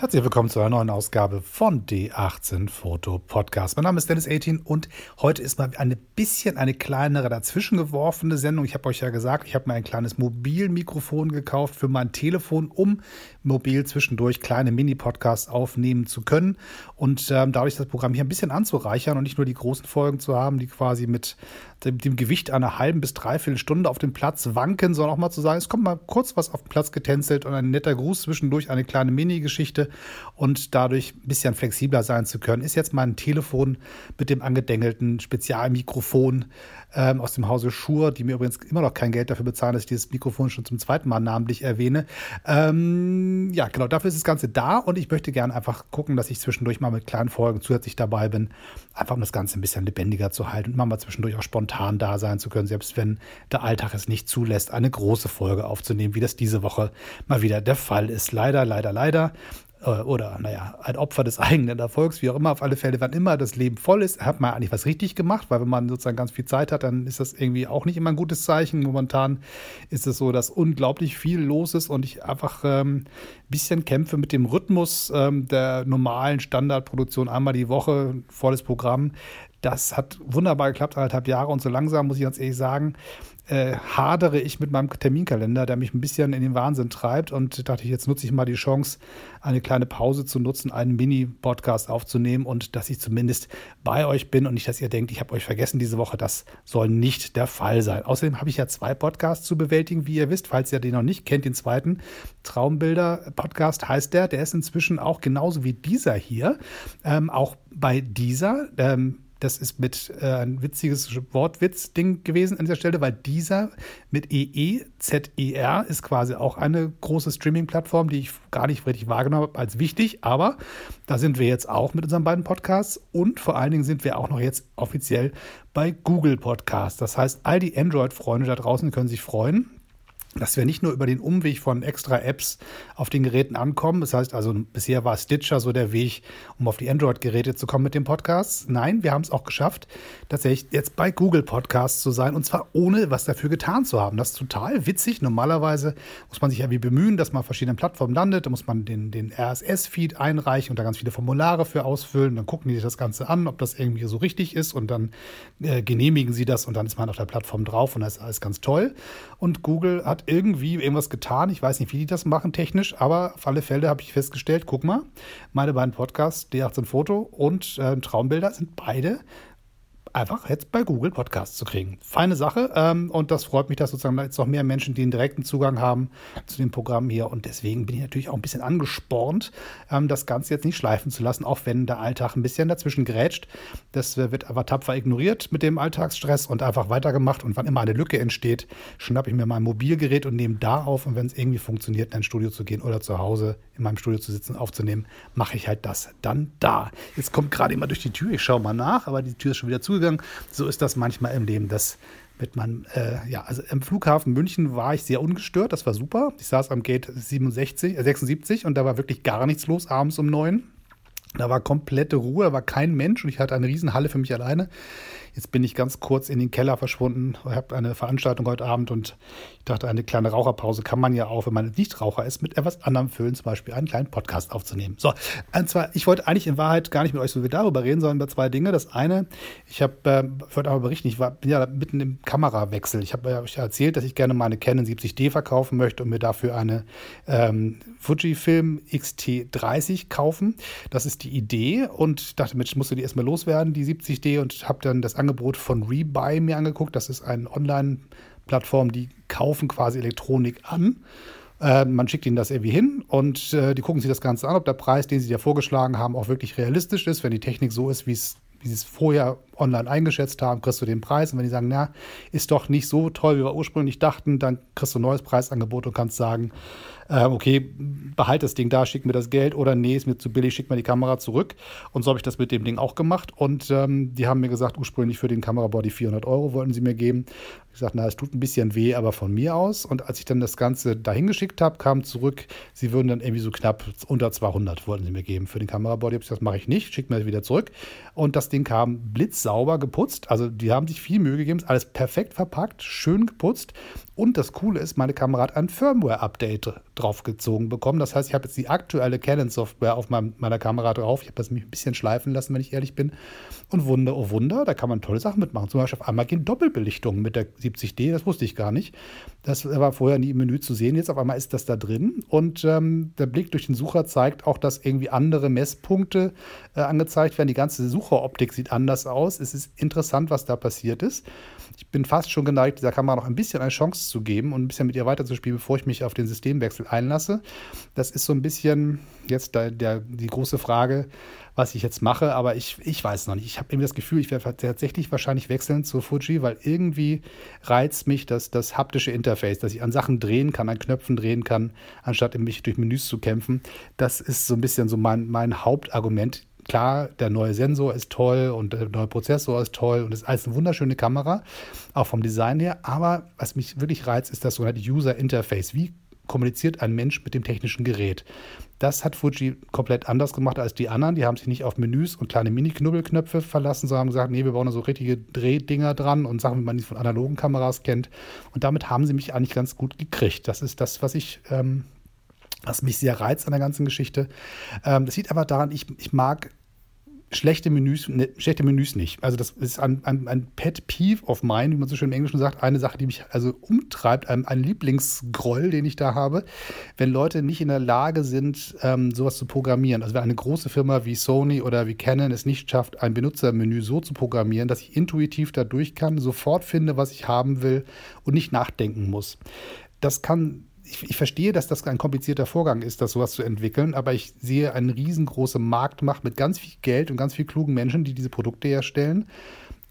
Herzlich willkommen zu einer neuen Ausgabe von D18 Foto Podcast. Mein Name ist Dennis 18 und heute ist mal ein bisschen eine kleinere dazwischen geworfene Sendung. Ich habe euch ja gesagt, ich habe mir ein kleines Mobilmikrofon gekauft für mein Telefon, um mobil zwischendurch kleine Mini-Podcasts aufnehmen zu können und ähm, dadurch das Programm hier ein bisschen anzureichern und nicht nur die großen Folgen zu haben, die quasi mit dem, dem Gewicht einer halben bis dreiviertel Stunde auf dem Platz wanken, sondern auch mal zu sagen, es kommt mal kurz was auf den Platz getänzelt und ein netter Gruß zwischendurch, eine kleine Mini-Geschichte und dadurch ein bisschen flexibler sein zu können, ist jetzt mein Telefon mit dem angedengelten Spezialmikrofon ähm, aus dem Hause Schur, die mir übrigens immer noch kein Geld dafür bezahlen, dass ich dieses Mikrofon schon zum zweiten Mal namentlich erwähne. Ähm, ja, genau, dafür ist das Ganze da und ich möchte gerne einfach gucken, dass ich zwischendurch mal mit kleinen Folgen zusätzlich dabei bin, einfach um das Ganze ein bisschen lebendiger zu halten und mal, mal zwischendurch auch spontan da sein zu können, selbst wenn der Alltag es nicht zulässt, eine große Folge aufzunehmen, wie das diese Woche mal wieder der Fall ist. Leider, leider, leider. Äh, oder naja, ein Opfer des eigenen Erfolgs, wie auch immer, auf alle Fälle, wann immer das Leben voll ist, hat man eigentlich was richtig gemacht, weil wenn man sozusagen ganz viel Zeit hat, dann ist das irgendwie auch nicht immer ein gutes Zeichen. Momentan ist es so, dass unglaublich viel los ist und ich einfach ähm, ein bisschen kämpfe mit dem Rhythmus ähm, der normalen Standardproduktion einmal die Woche, volles Programm. Das hat wunderbar geklappt, anderthalb Jahre und so langsam, muss ich ganz ehrlich sagen, äh, hadere ich mit meinem Terminkalender, der mich ein bisschen in den Wahnsinn treibt. Und dachte ich, jetzt nutze ich mal die Chance, eine kleine Pause zu nutzen, einen Mini-Podcast aufzunehmen und dass ich zumindest bei euch bin und nicht, dass ihr denkt, ich habe euch vergessen diese Woche. Das soll nicht der Fall sein. Außerdem habe ich ja zwei Podcasts zu bewältigen, wie ihr wisst. Falls ihr den noch nicht kennt, den zweiten Traumbilder-Podcast heißt der. Der ist inzwischen auch genauso wie dieser hier. Ähm, auch bei dieser. Ähm, das ist mit äh, ein witziges Wortwitz-Ding gewesen an dieser Stelle, weil dieser mit EEZER ist quasi auch eine große Streaming-Plattform, die ich gar nicht richtig wahrgenommen habe als wichtig. Aber da sind wir jetzt auch mit unseren beiden Podcasts und vor allen Dingen sind wir auch noch jetzt offiziell bei Google Podcasts. Das heißt, all die Android-Freunde da draußen können sich freuen dass wir nicht nur über den Umweg von extra Apps auf den Geräten ankommen. Das heißt also, bisher war Stitcher so der Weg, um auf die Android-Geräte zu kommen mit dem Podcast. Nein, wir haben es auch geschafft, tatsächlich jetzt bei Google Podcasts zu sein und zwar ohne was dafür getan zu haben. Das ist total witzig. Normalerweise muss man sich ja wie bemühen, dass man auf verschiedenen Plattformen landet. Da muss man den, den RSS-Feed einreichen und da ganz viele Formulare für ausfüllen. Dann gucken die sich das Ganze an, ob das irgendwie so richtig ist und dann äh, genehmigen sie das und dann ist man auf der Plattform drauf und das ist alles ganz toll. Und Google hat irgendwie irgendwas getan. Ich weiß nicht, wie die das machen technisch, aber auf alle Fälle habe ich festgestellt, guck mal, meine beiden Podcasts, D18 Foto und äh, Traumbilder, sind beide einfach jetzt bei Google Podcasts zu kriegen. Feine Sache ähm, und das freut mich, dass sozusagen jetzt noch mehr Menschen den direkten Zugang haben zu dem Programm hier und deswegen bin ich natürlich auch ein bisschen angespornt, ähm, das Ganze jetzt nicht schleifen zu lassen, auch wenn der Alltag ein bisschen dazwischen grätscht. Das wird aber tapfer ignoriert mit dem Alltagsstress und einfach weitergemacht und wann immer eine Lücke entsteht, schnappe ich mir mein Mobilgerät und nehme da auf und wenn es irgendwie funktioniert, in ein Studio zu gehen oder zu Hause in meinem Studio zu sitzen, aufzunehmen, mache ich halt das dann da. Jetzt kommt gerade immer durch die Tür, ich schaue mal nach, aber die Tür ist schon wieder zugegangen. So ist das manchmal im Leben, dass mit meinem, äh, ja, also im Flughafen München war ich sehr ungestört, das war super. Ich saß am Gate 67, äh, 76 und da war wirklich gar nichts los, abends um neun. Da war komplette Ruhe, da war kein Mensch und ich hatte eine Riesenhalle für mich alleine. Jetzt bin ich ganz kurz in den Keller verschwunden. Ich habe eine Veranstaltung heute Abend und ich dachte, eine kleine Raucherpause kann man ja auch, wenn man nicht Raucher ist, mit etwas anderem füllen, zum Beispiel einen kleinen Podcast aufzunehmen. So, und zwar, ich wollte eigentlich in Wahrheit gar nicht mit euch so viel darüber reden, sondern über zwei Dinge. Das eine, ich habe, äh, wollte aber berichten, ich war, bin ja mitten im Kamerawechsel. Ich habe euch erzählt, dass ich gerne meine Canon 70D verkaufen möchte und mir dafür eine ähm, Fujifilm X-T30 kaufen. Das ist die Idee und dachte, Mensch, musst du die erstmal loswerden, die 70D und habe dann das Angebot von Rebuy mir angeguckt. Das ist eine Online-Plattform, die kaufen quasi Elektronik an. Äh, man schickt ihnen das irgendwie hin und äh, die gucken sich das Ganze an, ob der Preis, den sie dir vorgeschlagen haben, auch wirklich realistisch ist. Wenn die Technik so ist, wie wie sie es vorher online eingeschätzt haben, kriegst du den Preis. Und wenn die sagen, na, ist doch nicht so toll, wie wir ursprünglich dachten, dann kriegst du ein neues Preisangebot und kannst sagen, äh, okay, behalt das Ding da, schick mir das Geld oder nee, ist mir zu billig, schick mir die Kamera zurück. Und so habe ich das mit dem Ding auch gemacht. Und ähm, die haben mir gesagt, ursprünglich für den Kamerabody 400 Euro wollten sie mir geben. Ich gesagt, na, es tut ein bisschen weh, aber von mir aus. Und als ich dann das Ganze dahin geschickt habe, kam zurück, sie würden dann irgendwie so knapp unter 200 wollten sie mir geben für den Kamerabody. Ich gesagt, das mache ich nicht, schick mir das wieder zurück. Und das Ding kam blitzsauber sauber geputzt. Also die haben sich viel Mühe gegeben, ist alles perfekt verpackt, schön geputzt. Und das Coole ist, meine Kamera hat ein Firmware-Update draufgezogen bekommen. Das heißt, ich habe jetzt die aktuelle Canon-Software auf meiner Kamera drauf. Ich habe das mich ein bisschen schleifen lassen, wenn ich ehrlich bin. Und Wunder, oh Wunder, da kann man tolle Sachen mitmachen. Zum Beispiel auf einmal gehen Doppelbelichtungen mit der 70D, das wusste ich gar nicht. Das war vorher nie im Menü zu sehen. Jetzt auf einmal ist das da drin. Und ähm, der Blick durch den Sucher zeigt auch, dass irgendwie andere Messpunkte äh, angezeigt werden. Die ganze Sucheroptik sieht anders aus. Es ist interessant, was da passiert ist. Ich bin fast schon geneigt, dieser Kamera noch ein bisschen eine Chance zu geben und ein bisschen mit ihr weiterzuspielen, bevor ich mich auf den Systemwechsel einlasse. Das ist so ein bisschen jetzt der, der, die große Frage, was ich jetzt mache, aber ich, ich weiß noch nicht. Ich habe irgendwie das Gefühl, ich werde tatsächlich wahrscheinlich wechseln zu Fuji, weil irgendwie reizt mich das, das haptische Interface, dass ich an Sachen drehen kann, an Knöpfen drehen kann, anstatt mich durch Menüs zu kämpfen. Das ist so ein bisschen so mein, mein Hauptargument klar, der neue Sensor ist toll und der neue Prozessor ist toll und ist alles eine wunderschöne Kamera, auch vom Design her. Aber was mich wirklich reizt, ist das sogenannte User Interface. Wie kommuniziert ein Mensch mit dem technischen Gerät? Das hat Fuji komplett anders gemacht als die anderen. Die haben sich nicht auf Menüs und kleine Mini-Knubbelknöpfe verlassen, sondern haben gesagt, nee, wir bauen da so richtige Drehdinger dran und Sachen, wie man die von analogen Kameras kennt. Und damit haben sie mich eigentlich ganz gut gekriegt. Das ist das, was ich ähm, was mich sehr reizt an der ganzen Geschichte. Ähm, das liegt aber daran, ich, ich mag schlechte Menüs, ne, schlechte Menüs nicht. Also das ist ein, ein, ein Pet Peeve of mine, wie man so schön im Englischen sagt, eine Sache, die mich also umtreibt, ein, ein Lieblingsgroll, den ich da habe, wenn Leute nicht in der Lage sind, ähm, sowas zu programmieren. Also wenn eine große Firma wie Sony oder wie Canon es nicht schafft, ein Benutzermenü so zu programmieren, dass ich intuitiv da durch kann, sofort finde, was ich haben will und nicht nachdenken muss. Das kann ich, ich, verstehe, dass das ein komplizierter Vorgang ist, das sowas zu entwickeln, aber ich sehe eine riesengroße Marktmacht mit ganz viel Geld und ganz viel klugen Menschen, die diese Produkte herstellen,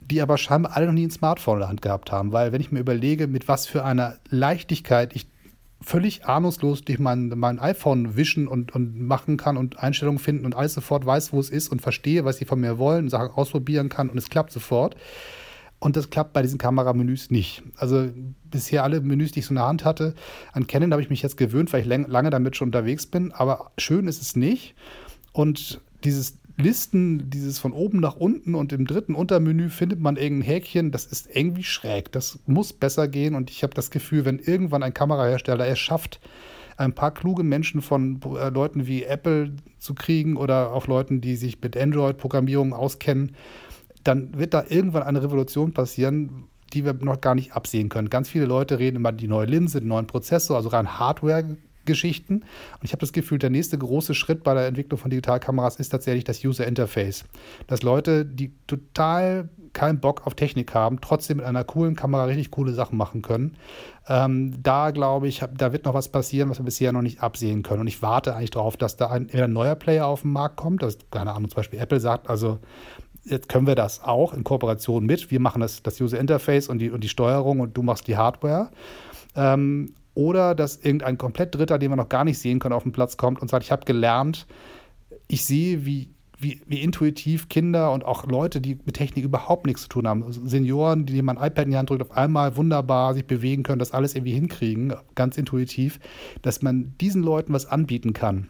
die aber scheinbar alle noch nie ein Smartphone in der Hand gehabt haben. Weil wenn ich mir überlege, mit was für einer Leichtigkeit ich völlig ahnungslos durch mein, mein iPhone wischen und, und machen kann und Einstellungen finden und alles sofort weiß, wo es ist und verstehe, was sie von mir wollen, Sachen ausprobieren kann und es klappt sofort und das klappt bei diesen Kameramenüs nicht. Also bisher alle Menüs, die ich so in der Hand hatte, an Canon habe ich mich jetzt gewöhnt, weil ich lange damit schon unterwegs bin. Aber schön ist es nicht. Und dieses Listen, dieses von oben nach unten und im dritten Untermenü findet man irgendein Häkchen, das ist irgendwie schräg. Das muss besser gehen. Und ich habe das Gefühl, wenn irgendwann ein Kamerahersteller es schafft, ein paar kluge Menschen von äh, Leuten wie Apple zu kriegen oder auch Leuten, die sich mit Android-Programmierung auskennen, dann wird da irgendwann eine Revolution passieren, die wir noch gar nicht absehen können. Ganz viele Leute reden immer die neue Linse, den neuen Prozessor, also rein Hardware. Geschichten. Und ich habe das Gefühl, der nächste große Schritt bei der Entwicklung von Digitalkameras ist tatsächlich das User Interface. Dass Leute, die total keinen Bock auf Technik haben, trotzdem mit einer coolen Kamera richtig coole Sachen machen können. Ähm, da glaube ich, da wird noch was passieren, was wir bisher noch nicht absehen können. Und ich warte eigentlich darauf, dass da ein, ein neuer Player auf den Markt kommt. Das, keine Ahnung, zum Beispiel Apple sagt, also jetzt können wir das auch in Kooperation mit. Wir machen das, das User Interface und die, und die Steuerung und du machst die Hardware. Ähm, oder dass irgendein komplett Dritter, den wir noch gar nicht sehen können, auf den Platz kommt und sagt, ich habe gelernt, ich sehe, wie, wie, wie, intuitiv Kinder und auch Leute, die mit Technik überhaupt nichts zu tun haben, also Senioren, die man ein iPad in die Hand drückt, auf einmal wunderbar sich bewegen können, das alles irgendwie hinkriegen, ganz intuitiv, dass man diesen Leuten was anbieten kann.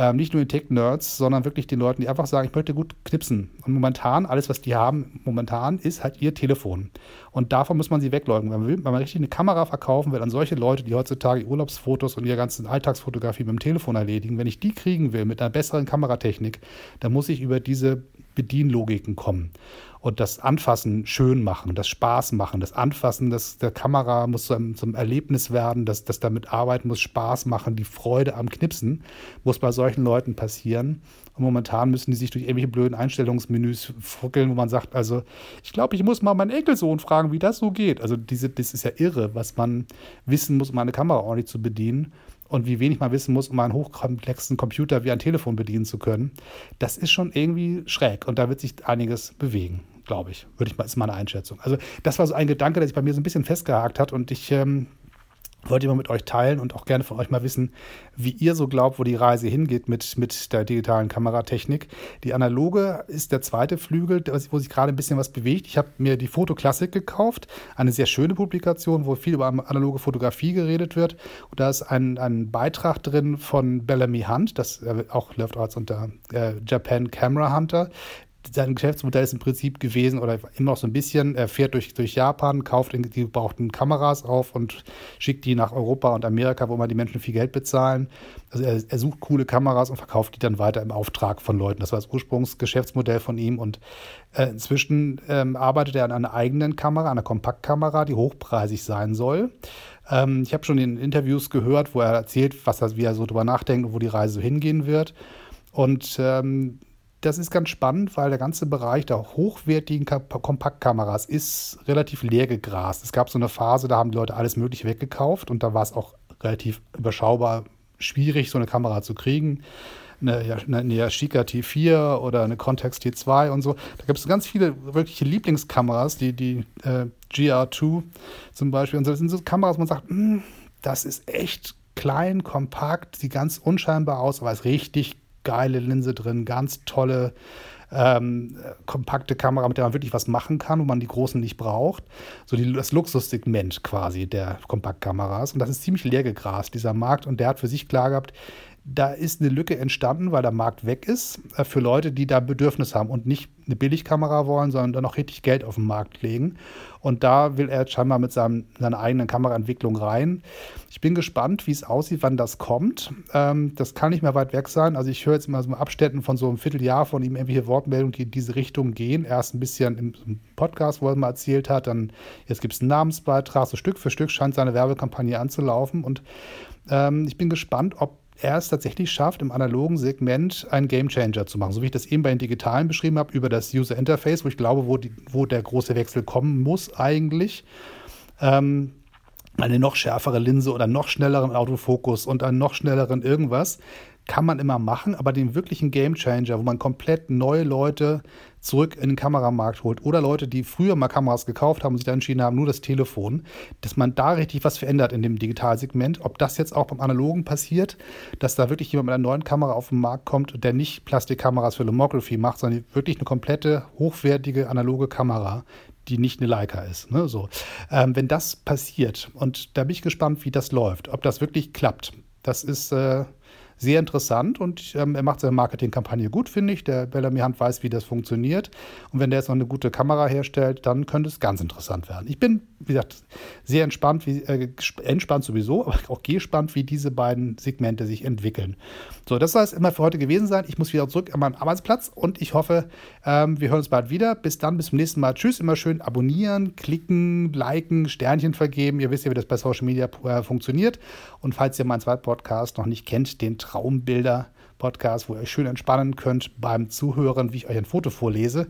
Ähm, nicht nur den Tech-Nerds, sondern wirklich den Leuten, die einfach sagen, ich möchte gut knipsen. Und momentan, alles, was die haben, momentan ist halt ihr Telefon. Und davon muss man sie wegleugnen. Wenn man, will, wenn man richtig eine Kamera verkaufen will an solche Leute, die heutzutage Urlaubsfotos und ihre ganzen Alltagsfotografie mit dem Telefon erledigen, wenn ich die kriegen will mit einer besseren Kameratechnik, dann muss ich über diese Bedienlogiken kommen und das Anfassen schön machen, das Spaß machen, das Anfassen das, der Kamera muss zum, zum Erlebnis werden, das, das damit arbeiten muss Spaß machen, die Freude am Knipsen muss bei solchen Leuten passieren. Und momentan müssen die sich durch irgendwelche blöden Einstellungsmenüs fuckeln, wo man sagt, also ich glaube, ich muss mal meinen Enkelsohn fragen, wie das so geht. Also diese, das ist ja irre, was man wissen muss, um eine Kamera ordentlich zu bedienen und wie wenig man wissen muss, um einen hochkomplexen Computer wie ein Telefon bedienen zu können, das ist schon irgendwie schräg und da wird sich einiges bewegen, glaube ich. Würde ich mal, ist meine Einschätzung. Also das war so ein Gedanke, der sich bei mir so ein bisschen festgehakt hat und ich ähm, wollte ich mal mit euch teilen und auch gerne von euch mal wissen, wie ihr so glaubt, wo die Reise hingeht mit, mit der digitalen Kameratechnik. Die analoge ist der zweite Flügel, wo sich gerade ein bisschen was bewegt. Ich habe mir die Fotoklassik gekauft, eine sehr schöne Publikation, wo viel über analoge Fotografie geredet wird. Und da ist ein, ein Beitrag drin von Bellamy Hunt, das auch läuft als unter äh, Japan Camera Hunter, sein Geschäftsmodell ist im Prinzip gewesen oder immer noch so ein bisschen, er fährt durch, durch Japan, kauft die gebrauchten Kameras auf und schickt die nach Europa und Amerika, wo immer die Menschen viel Geld bezahlen. Also er, er sucht coole Kameras und verkauft die dann weiter im Auftrag von Leuten. Das war das Ursprungsgeschäftsmodell von ihm und äh, inzwischen ähm, arbeitet er an einer eigenen Kamera, einer Kompaktkamera, die hochpreisig sein soll. Ähm, ich habe schon in Interviews gehört, wo er erzählt, was er, wie er so drüber nachdenkt und wo die Reise so hingehen wird. Und ähm, das ist ganz spannend, weil der ganze Bereich der hochwertigen Kompaktkameras ist relativ leer gegrast. Es gab so eine Phase, da haben die Leute alles Mögliche weggekauft und da war es auch relativ überschaubar schwierig, so eine Kamera zu kriegen. Eine, eine Yashica T4 oder eine Context T2 und so. Da gibt es ganz viele wirkliche Lieblingskameras, die, die äh, GR2 zum Beispiel. Und so. Das sind so Kameras, wo man sagt, hm, das ist echt klein, kompakt, sieht ganz unscheinbar aus, aber ist richtig geile Linse drin, ganz tolle, ähm, kompakte Kamera, mit der man wirklich was machen kann, wo man die großen nicht braucht. So die, das Luxussegment quasi der Kompaktkameras. Und das ist ziemlich leer gegrast, dieser Markt. Und der hat für sich klar gehabt, da ist eine Lücke entstanden, weil der Markt weg ist, äh, für Leute, die da Bedürfnis haben und nicht eine Billigkamera wollen, sondern dann auch richtig Geld auf den Markt legen. Und da will er jetzt scheinbar mit seinem, seiner eigenen Kameraentwicklung rein. Ich bin gespannt, wie es aussieht, wann das kommt. Ähm, das kann nicht mehr weit weg sein. Also ich höre jetzt immer so Abständen von so einem Vierteljahr von ihm irgendwelche Wortmeldungen, die in diese Richtung gehen. Erst ein bisschen im Podcast, wo er mal erzählt hat, dann jetzt gibt es einen Namensbeitrag. So Stück für Stück scheint seine Werbekampagne anzulaufen. Und ähm, ich bin gespannt, ob er es tatsächlich schafft, im analogen Segment einen Gamechanger zu machen. So wie ich das eben bei den digitalen beschrieben habe, über das User Interface, wo ich glaube, wo, die, wo der große Wechsel kommen muss eigentlich. Ähm, eine noch schärfere Linse oder noch schnelleren Autofokus und einen noch schnelleren irgendwas kann man immer machen, aber den wirklichen Gamechanger, wo man komplett neue Leute zurück in den Kameramarkt holt oder Leute, die früher mal Kameras gekauft haben und sich dann entschieden haben, nur das Telefon, dass man da richtig was verändert in dem Digitalsegment. Ob das jetzt auch beim Analogen passiert, dass da wirklich jemand mit einer neuen Kamera auf den Markt kommt, der nicht Plastikkameras für Lomography macht, sondern wirklich eine komplette, hochwertige analoge Kamera, die nicht eine Leica ist. Ne? So. Ähm, wenn das passiert, und da bin ich gespannt, wie das läuft, ob das wirklich klappt. Das ist äh, sehr interessant und ähm, er macht seine Marketingkampagne gut, finde ich. Der Bellamy Hand weiß, wie das funktioniert. Und wenn der jetzt noch eine gute Kamera herstellt, dann könnte es ganz interessant werden. Ich bin, wie gesagt, sehr entspannt, wie, äh, entspannt sowieso, aber auch gespannt, wie diese beiden Segmente sich entwickeln. So, das soll es immer für heute gewesen sein. Ich muss wieder zurück an meinen Arbeitsplatz und ich hoffe, ähm, wir hören uns bald wieder. Bis dann, bis zum nächsten Mal. Tschüss, immer schön abonnieren, klicken, liken, Sternchen vergeben. Ihr wisst ja, wie das bei Social Media äh, funktioniert. Und falls ihr meinen zweiten Podcast noch nicht kennt, den Traumbilder Podcast, wo ihr euch schön entspannen könnt beim Zuhören, wie ich euch ein Foto vorlese.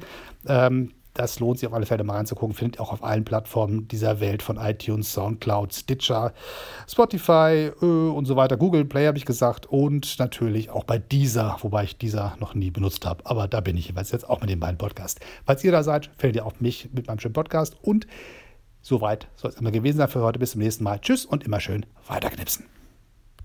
Ähm, das lohnt sich auf alle Fälle mal reinzugucken. Findet ihr auch auf allen Plattformen dieser Welt von iTunes, Soundcloud, Stitcher, Spotify äh, und so weiter. Google Play habe ich gesagt und natürlich auch bei dieser, wobei ich dieser noch nie benutzt habe. Aber da bin ich jeweils jetzt auch mit den beiden Podcasts. Falls ihr da seid, findet ihr auch mich mit meinem schönen Podcast und soweit soll es immer gewesen sein für heute. Bis zum nächsten Mal. Tschüss und immer schön weiterknipsen.